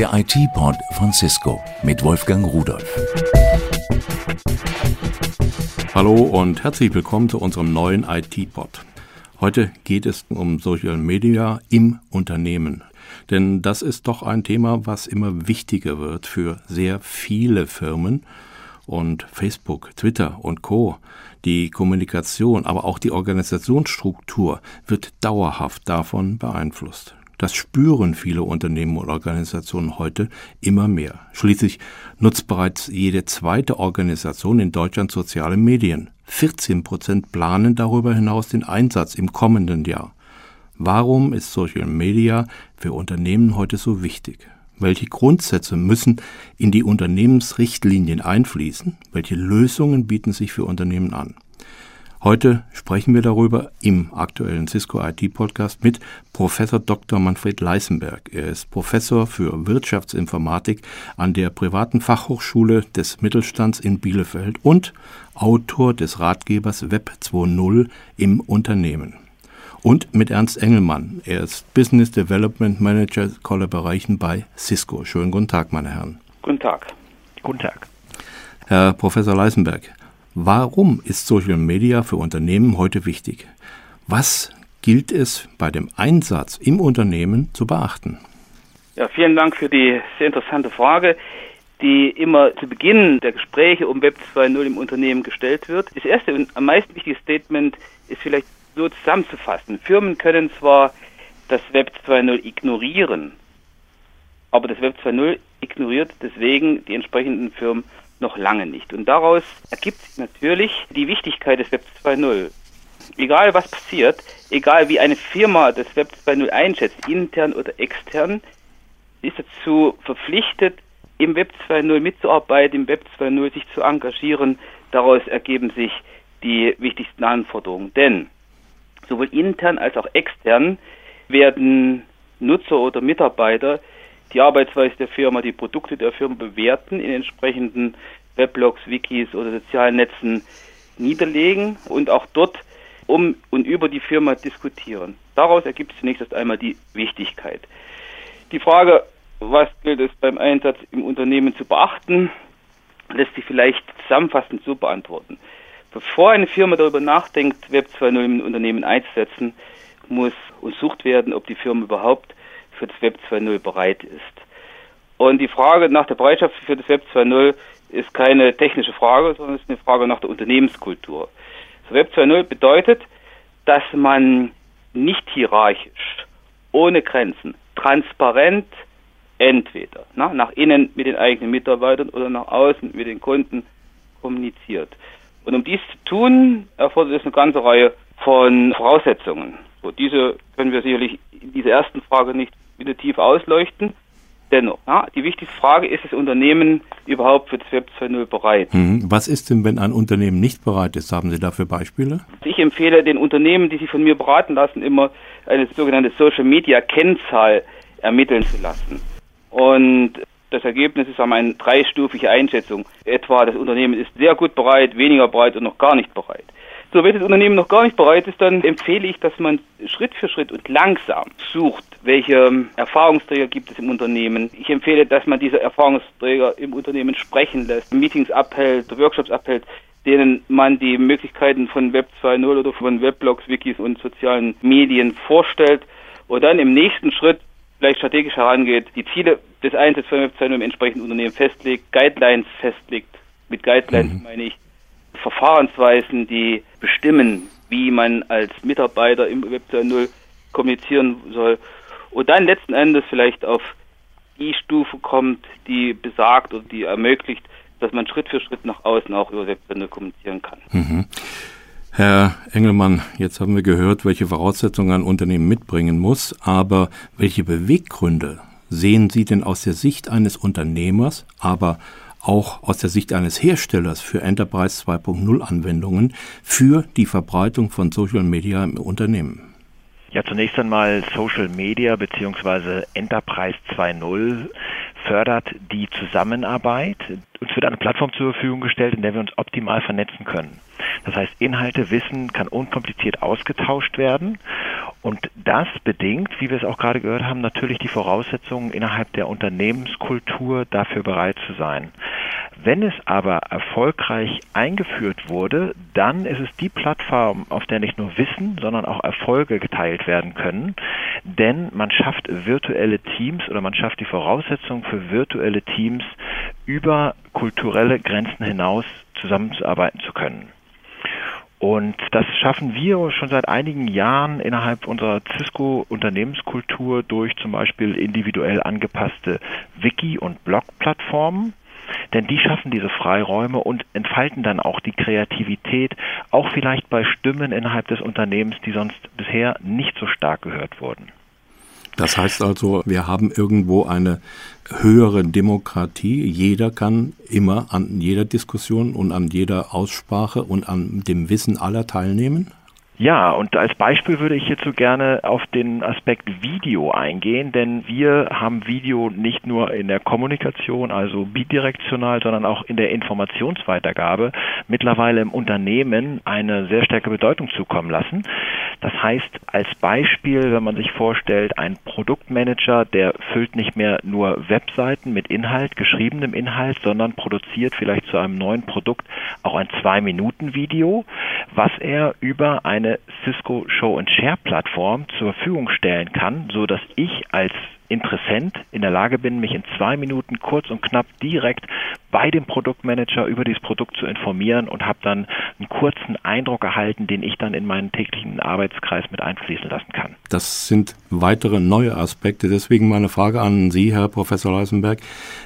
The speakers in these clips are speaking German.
Der IT-Pod von Cisco mit Wolfgang Rudolf. Hallo und herzlich willkommen zu unserem neuen IT-Pod. Heute geht es um Social Media im Unternehmen. Denn das ist doch ein Thema, was immer wichtiger wird für sehr viele Firmen. Und Facebook, Twitter und Co. Die Kommunikation, aber auch die Organisationsstruktur wird dauerhaft davon beeinflusst. Das spüren viele Unternehmen und Organisationen heute immer mehr. Schließlich nutzt bereits jede zweite Organisation in Deutschland soziale Medien. 14 Prozent planen darüber hinaus den Einsatz im kommenden Jahr. Warum ist Social Media für Unternehmen heute so wichtig? Welche Grundsätze müssen in die Unternehmensrichtlinien einfließen? Welche Lösungen bieten sich für Unternehmen an? Heute sprechen wir darüber im aktuellen Cisco IT Podcast mit Professor Dr. Manfred Leisenberg. Er ist Professor für Wirtschaftsinformatik an der privaten Fachhochschule des Mittelstands in Bielefeld und Autor des Ratgebers Web 2.0 im Unternehmen. Und mit Ernst Engelmann. Er ist Business Development Manager Collaboration bei Cisco. Schönen guten Tag, meine Herren. Guten Tag. Guten Tag. Herr Professor Leisenberg, Warum ist Social Media für Unternehmen heute wichtig? Was gilt es bei dem Einsatz im Unternehmen zu beachten? Ja, vielen Dank für die sehr interessante Frage, die immer zu Beginn der Gespräche um Web 2.0 im Unternehmen gestellt wird. Das erste und am meisten wichtige Statement ist vielleicht so zusammenzufassen. Firmen können zwar das Web 2.0 ignorieren, aber das Web 2.0 ignoriert deswegen die entsprechenden Firmen noch lange nicht. Und daraus ergibt sich natürlich die Wichtigkeit des Web 2.0. Egal was passiert, egal wie eine Firma das Web 2.0 einschätzt, intern oder extern, ist dazu verpflichtet, im Web 2.0 mitzuarbeiten, im Web 2.0 sich zu engagieren. Daraus ergeben sich die wichtigsten Anforderungen. Denn sowohl intern als auch extern werden Nutzer oder Mitarbeiter die Arbeitsweise der Firma, die Produkte der Firma bewerten, in entsprechenden Weblogs, Wikis oder sozialen Netzen niederlegen und auch dort um und über die Firma diskutieren. Daraus ergibt sich zunächst erst einmal die Wichtigkeit. Die Frage, was gilt es beim Einsatz im Unternehmen zu beachten, lässt sich vielleicht zusammenfassend so beantworten. Bevor eine Firma darüber nachdenkt, Web 2.0 im Unternehmen einzusetzen, muss untersucht werden, ob die Firma überhaupt für das Web 2.0 bereit ist. Und die Frage nach der Bereitschaft für das Web 2.0 ist keine technische Frage, sondern ist eine Frage nach der Unternehmenskultur. Das Web 2.0 bedeutet, dass man nicht hierarchisch, ohne Grenzen, transparent entweder na, nach innen mit den eigenen Mitarbeitern oder nach außen mit den Kunden kommuniziert. Und um dies zu tun, erfordert es eine ganze Reihe von Voraussetzungen. So, diese können wir sicherlich in dieser ersten Frage nicht wieder tief ausleuchten. Dennoch, ja, die wichtigste Frage ist das Unternehmen überhaupt für das Web 2.0 bereit? Mhm. Was ist denn, wenn ein Unternehmen nicht bereit ist? Haben Sie dafür Beispiele? Ich empfehle den Unternehmen, die sich von mir beraten lassen, immer eine sogenannte Social Media Kennzahl ermitteln zu lassen. Und das Ergebnis ist eine dreistufige Einschätzung. Etwa das Unternehmen ist sehr gut bereit, weniger bereit und noch gar nicht bereit. So, wenn das Unternehmen noch gar nicht bereit ist, dann empfehle ich, dass man Schritt für Schritt und langsam sucht, welche ähm, Erfahrungsträger gibt es im Unternehmen. Ich empfehle, dass man diese Erfahrungsträger im Unternehmen sprechen lässt, Meetings abhält, Workshops abhält, denen man die Möglichkeiten von Web 2.0 oder von Weblogs, Wikis und sozialen Medien vorstellt und dann im nächsten Schritt vielleicht strategisch herangeht, die Ziele des Einsatzes von Web 2.0 im entsprechenden Unternehmen festlegt, Guidelines festlegt. Mit Guidelines mhm. meine ich Verfahrensweisen, die bestimmen, wie man als Mitarbeiter im Web 2.0 kommunizieren soll und dann letzten Endes vielleicht auf die Stufe kommt, die besagt oder die ermöglicht, dass man Schritt für Schritt nach außen auch über Web 2.0 kommunizieren kann. Mhm. Herr Engelmann, jetzt haben wir gehört, welche Voraussetzungen ein Unternehmen mitbringen muss, aber welche Beweggründe sehen Sie denn aus der Sicht eines Unternehmers, aber auch aus der Sicht eines Herstellers für Enterprise 2.0 Anwendungen für die Verbreitung von Social Media im Unternehmen? Ja, zunächst einmal Social Media bzw. Enterprise 2.0 fördert die Zusammenarbeit. Uns wird eine Plattform zur Verfügung gestellt, in der wir uns optimal vernetzen können. Das heißt, Inhalte, Wissen kann unkompliziert ausgetauscht werden. Und das bedingt, wie wir es auch gerade gehört haben, natürlich die Voraussetzungen innerhalb der Unternehmenskultur dafür bereit zu sein. Wenn es aber erfolgreich eingeführt wurde, dann ist es die Plattform, auf der nicht nur Wissen, sondern auch Erfolge geteilt werden können. Denn man schafft virtuelle Teams oder man schafft die Voraussetzungen für virtuelle Teams über kulturelle Grenzen hinaus zusammenzuarbeiten zu können. Und das schaffen wir schon seit einigen Jahren innerhalb unserer Cisco-Unternehmenskultur durch zum Beispiel individuell angepasste Wiki- und Blog-Plattformen. Denn die schaffen diese Freiräume und entfalten dann auch die Kreativität, auch vielleicht bei Stimmen innerhalb des Unternehmens, die sonst bisher nicht so stark gehört wurden. Das heißt also, wir haben irgendwo eine höhere Demokratie. Jeder kann immer an jeder Diskussion und an jeder Aussprache und an dem Wissen aller teilnehmen? Ja, und als Beispiel würde ich hierzu gerne auf den Aspekt Video eingehen, denn wir haben Video nicht nur in der Kommunikation, also bidirektional, sondern auch in der Informationsweitergabe mittlerweile im Unternehmen eine sehr starke Bedeutung zukommen lassen. Das heißt, als Beispiel, wenn man sich vorstellt, ein Produktmanager, der füllt nicht mehr nur Webseiten mit Inhalt, geschriebenem Inhalt, sondern produziert vielleicht zu einem neuen Produkt auch ein Zwei-Minuten-Video, was er über eine eine Cisco Show and Share Plattform zur Verfügung stellen kann, so dass ich als Interessent in der Lage bin, mich in zwei Minuten kurz und knapp direkt bei dem Produktmanager über dieses Produkt zu informieren und habe dann einen kurzen Eindruck erhalten, den ich dann in meinen täglichen Arbeitskreis mit einfließen lassen kann. Das sind weitere neue Aspekte. Deswegen meine Frage an Sie, Herr Professor Leisenberg.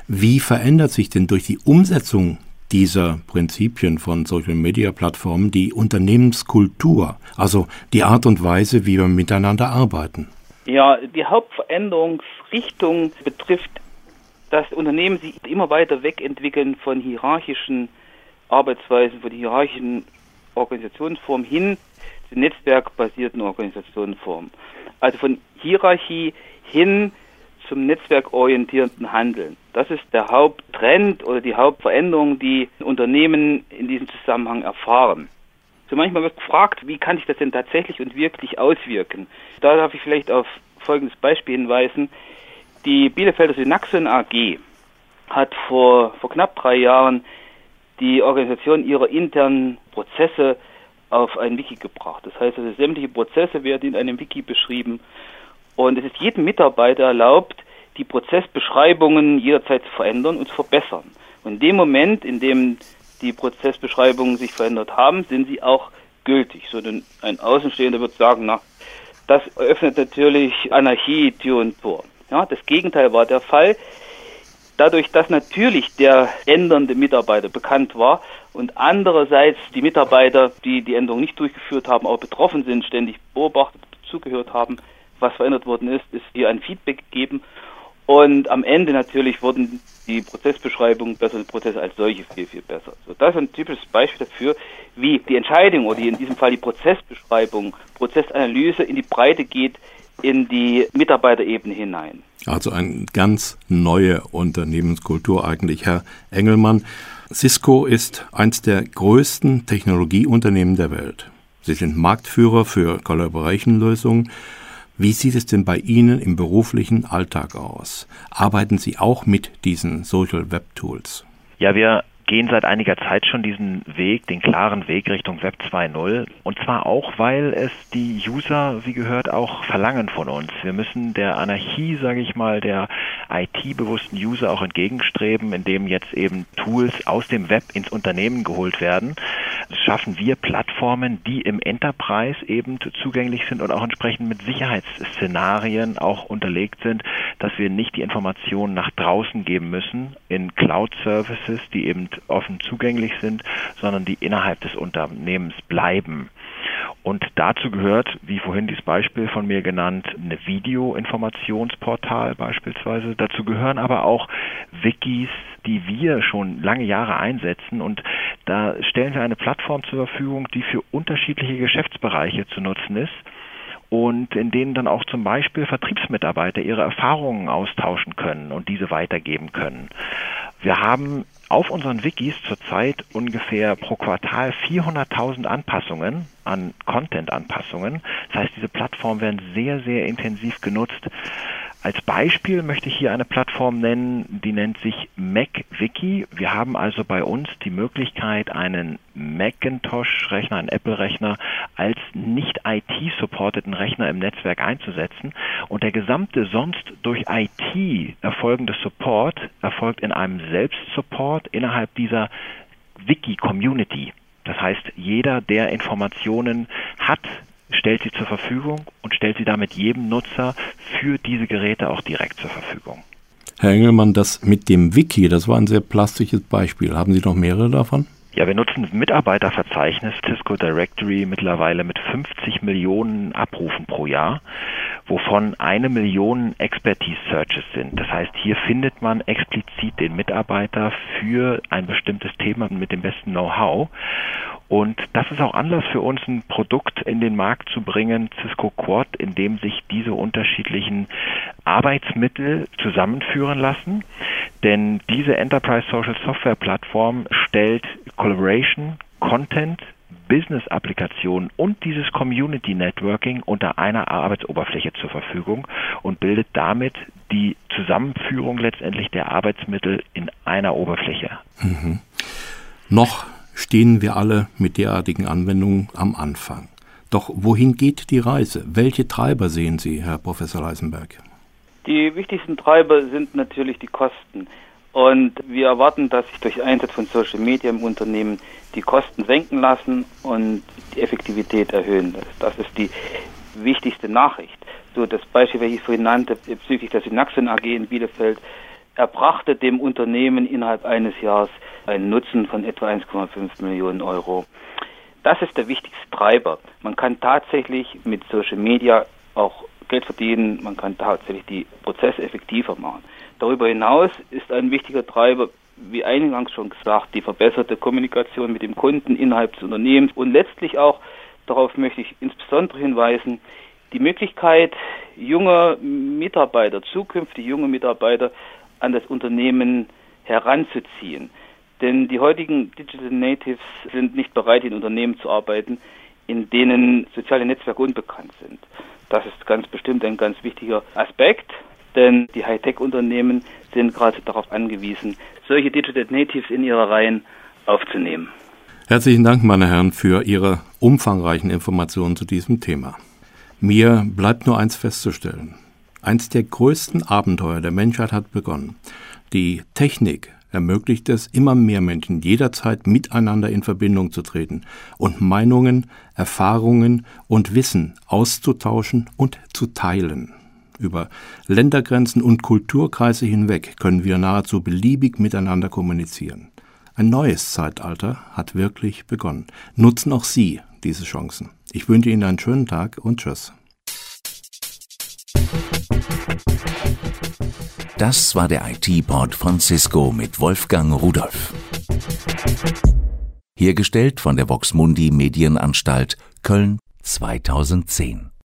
Wie verändert sich denn durch die Umsetzung dieser Prinzipien von Social Media Plattformen die Unternehmenskultur, also die Art und Weise, wie wir miteinander arbeiten? Ja, die Hauptveränderungsrichtung betrifft, dass Unternehmen sich immer weiter wegentwickeln von hierarchischen Arbeitsweisen, von hierarchischen Organisationsformen hin zu netzwerkbasierten Organisationsformen. Also von Hierarchie hin zum netzwerkorientierten Handeln. Das ist der Haupttrend oder die Hauptveränderung, die Unternehmen in diesem Zusammenhang erfahren. So manchmal wird gefragt, wie kann sich das denn tatsächlich und wirklich auswirken? Da darf ich vielleicht auf folgendes Beispiel hinweisen. Die Bielefelder Synaxon AG hat vor, vor knapp drei Jahren die Organisation ihrer internen Prozesse auf ein Wiki gebracht. Das heißt, also sämtliche Prozesse werden in einem Wiki beschrieben und es ist jedem Mitarbeiter erlaubt, die Prozessbeschreibungen jederzeit zu verändern und zu verbessern. Und in dem Moment, in dem die Prozessbeschreibungen sich verändert haben, sind sie auch gültig. So ein Außenstehender wird sagen, na, das eröffnet natürlich Anarchie Tür und Tor. Ja, das Gegenteil war der Fall. Dadurch, dass natürlich der ändernde Mitarbeiter bekannt war und andererseits die Mitarbeiter, die die Änderung nicht durchgeführt haben, auch betroffen sind, ständig beobachtet, zugehört haben, was verändert worden ist, ist hier ein Feedback gegeben. Und am Ende natürlich wurden die Prozessbeschreibungen besser, die Prozesse als solche viel, viel besser. So, das ist ein typisches Beispiel dafür, wie die Entscheidung oder in diesem Fall die Prozessbeschreibung, Prozessanalyse in die Breite geht, in die Mitarbeiterebene hinein. Also eine ganz neue Unternehmenskultur eigentlich. Herr Engelmann, Cisco ist eines der größten Technologieunternehmen der Welt. Sie sind Marktführer für Collaboration-Lösungen wie sieht es denn bei Ihnen im beruflichen Alltag aus? Arbeiten Sie auch mit diesen Social Web Tools? Ja, wir gehen seit einiger Zeit schon diesen Weg, den klaren Weg Richtung Web 2.0. Und zwar auch, weil es die User, wie gehört, auch verlangen von uns. Wir müssen der Anarchie, sage ich mal, der IT-bewussten User auch entgegenstreben, indem jetzt eben Tools aus dem Web ins Unternehmen geholt werden. Schaffen wir Plattformen, die im Enterprise eben zugänglich sind und auch entsprechend mit Sicherheitsszenarien auch unterlegt sind, dass wir nicht die Informationen nach draußen geben müssen in Cloud-Services, die eben offen zugänglich sind, sondern die innerhalb des Unternehmens bleiben. Und dazu gehört, wie vorhin dieses Beispiel von mir genannt, eine Video-Informationsportal beispielsweise. Dazu gehören aber auch Wikis, die wir schon lange Jahre einsetzen. Und da stellen wir eine Plattform zur Verfügung, die für unterschiedliche Geschäftsbereiche zu nutzen ist und in denen dann auch zum Beispiel Vertriebsmitarbeiter ihre Erfahrungen austauschen können und diese weitergeben können. Wir haben auf unseren Wikis zurzeit ungefähr pro Quartal 400.000 Anpassungen an Content-Anpassungen. Das heißt, diese Plattformen werden sehr, sehr intensiv genutzt. Als Beispiel möchte ich hier eine Plattform nennen, die nennt sich MacWiki. Wir haben also bei uns die Möglichkeit, einen Macintosh-Rechner, einen Apple-Rechner als nicht IT-supporteten Rechner im Netzwerk einzusetzen. Und der gesamte sonst durch IT erfolgende Support erfolgt in einem Selbstsupport innerhalb dieser Wiki-Community. Das heißt, jeder, der Informationen hat, stellt sie zur Verfügung und stellt sie damit jedem Nutzer für diese Geräte auch direkt zur Verfügung. Herr Engelmann, das mit dem Wiki, das war ein sehr plastisches Beispiel. Haben Sie noch mehrere davon? Ja, wir nutzen Mitarbeiterverzeichnis Cisco Directory mittlerweile mit 50 Millionen Abrufen pro Jahr, wovon eine Million Expertise Searches sind. Das heißt, hier findet man explizit den Mitarbeiter für ein bestimmtes Thema mit dem besten Know-how. Und das ist auch Anlass für uns, ein Produkt in den Markt zu bringen, Cisco Quad, in dem sich diese unterschiedlichen Arbeitsmittel zusammenführen lassen. Denn diese Enterprise Social Software Plattform stellt Collaboration, Content, Business-Applikationen und dieses Community Networking unter einer Arbeitsoberfläche zur Verfügung und bildet damit die Zusammenführung letztendlich der Arbeitsmittel in einer Oberfläche. Mhm. Noch stehen wir alle mit derartigen Anwendungen am Anfang. Doch wohin geht die Reise? Welche Treiber sehen Sie, Herr Professor Leisenberg? Die wichtigsten Treiber sind natürlich die Kosten. Und wir erwarten, dass sich durch Einsatz von Social Media im Unternehmen die Kosten senken lassen und die Effektivität erhöhen. Das, ist die wichtigste Nachricht. So das Beispiel, welches ich vorhin nannte, bezüglich der Synaxon AG in Bielefeld, erbrachte dem Unternehmen innerhalb eines Jahres einen Nutzen von etwa 1,5 Millionen Euro. Das ist der wichtigste Treiber. Man kann tatsächlich mit Social Media auch Geld verdienen, man kann tatsächlich die Prozesse effektiver machen. Darüber hinaus ist ein wichtiger Treiber, wie eingangs schon gesagt, die verbesserte Kommunikation mit dem Kunden innerhalb des Unternehmens und letztlich auch, darauf möchte ich insbesondere hinweisen, die Möglichkeit, junge Mitarbeiter, zukünftige junge Mitarbeiter an das Unternehmen heranzuziehen. Denn die heutigen Digital Natives sind nicht bereit, in Unternehmen zu arbeiten, in denen soziale Netzwerke unbekannt sind. Das ist ganz bestimmt ein ganz wichtiger Aspekt, denn die Hightech-Unternehmen sind gerade darauf angewiesen, solche Digital Natives in ihre Reihen aufzunehmen. Herzlichen Dank, meine Herren, für Ihre umfangreichen Informationen zu diesem Thema. Mir bleibt nur eins festzustellen. Eins der größten Abenteuer der Menschheit hat begonnen. Die Technik ermöglicht es immer mehr Menschen jederzeit miteinander in Verbindung zu treten und Meinungen, Erfahrungen und Wissen auszutauschen und zu teilen. Über Ländergrenzen und Kulturkreise hinweg können wir nahezu beliebig miteinander kommunizieren. Ein neues Zeitalter hat wirklich begonnen. Nutzen auch Sie diese Chancen. Ich wünsche Ihnen einen schönen Tag und Tschüss. Das war der IT-Pod von Cisco mit Wolfgang Rudolf. Hergestellt von der Voxmundi Medienanstalt Köln 2010.